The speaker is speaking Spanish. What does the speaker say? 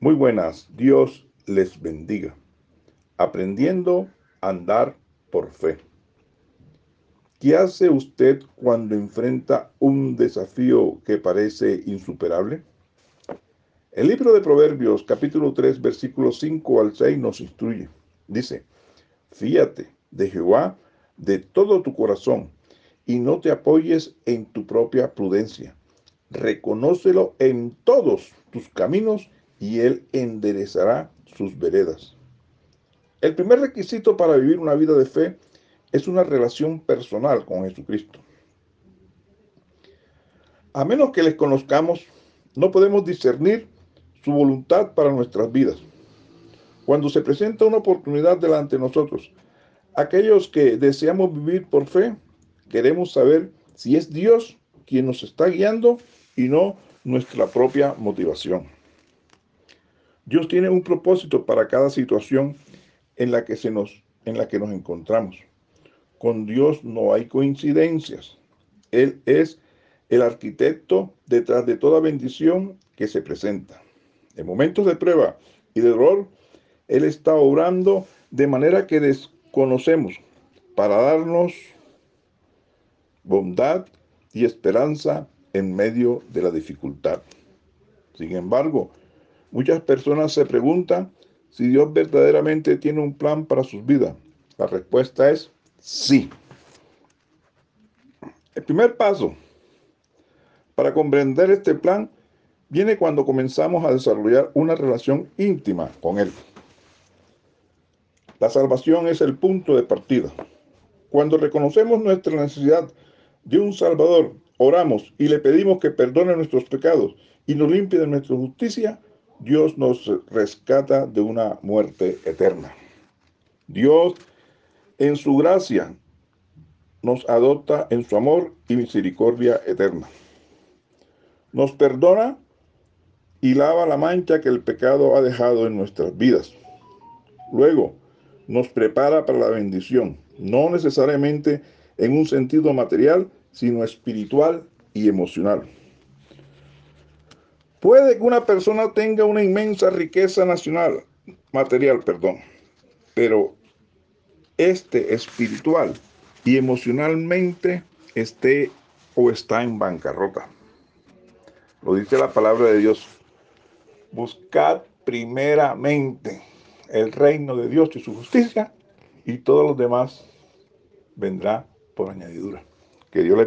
Muy buenas, Dios les bendiga. Aprendiendo a andar por fe. ¿Qué hace usted cuando enfrenta un desafío que parece insuperable? El libro de Proverbios capítulo 3 versículos 5 al 6 nos instruye. Dice, fíate de Jehová de todo tu corazón y no te apoyes en tu propia prudencia. Reconócelo en todos tus caminos y Él enderezará sus veredas. El primer requisito para vivir una vida de fe es una relación personal con Jesucristo. A menos que les conozcamos, no podemos discernir su voluntad para nuestras vidas. Cuando se presenta una oportunidad delante de nosotros, aquellos que deseamos vivir por fe, queremos saber si es Dios quien nos está guiando y no nuestra propia motivación. Dios tiene un propósito para cada situación en la que, se nos, en la que nos encontramos. Con Dios no hay coincidencias. Él es el arquitecto detrás de toda bendición que se presenta. En momentos de prueba y de dolor, Él está obrando de manera que desconocemos para darnos bondad y esperanza en medio de la dificultad. Sin embargo, Muchas personas se preguntan si Dios verdaderamente tiene un plan para sus vidas. La respuesta es sí. El primer paso para comprender este plan viene cuando comenzamos a desarrollar una relación íntima con Él. La salvación es el punto de partida. Cuando reconocemos nuestra necesidad de un Salvador, oramos y le pedimos que perdone nuestros pecados y nos limpie de nuestra justicia, Dios nos rescata de una muerte eterna. Dios, en su gracia, nos adopta en su amor y misericordia eterna. Nos perdona y lava la mancha que el pecado ha dejado en nuestras vidas. Luego, nos prepara para la bendición, no necesariamente en un sentido material, sino espiritual y emocional. Puede que una persona tenga una inmensa riqueza nacional, material, perdón, pero este espiritual y emocionalmente esté o está en bancarrota. Lo dice la palabra de Dios. Buscad primeramente el reino de Dios y su justicia y todos los demás vendrá por añadidura. Que Dios les bendiga.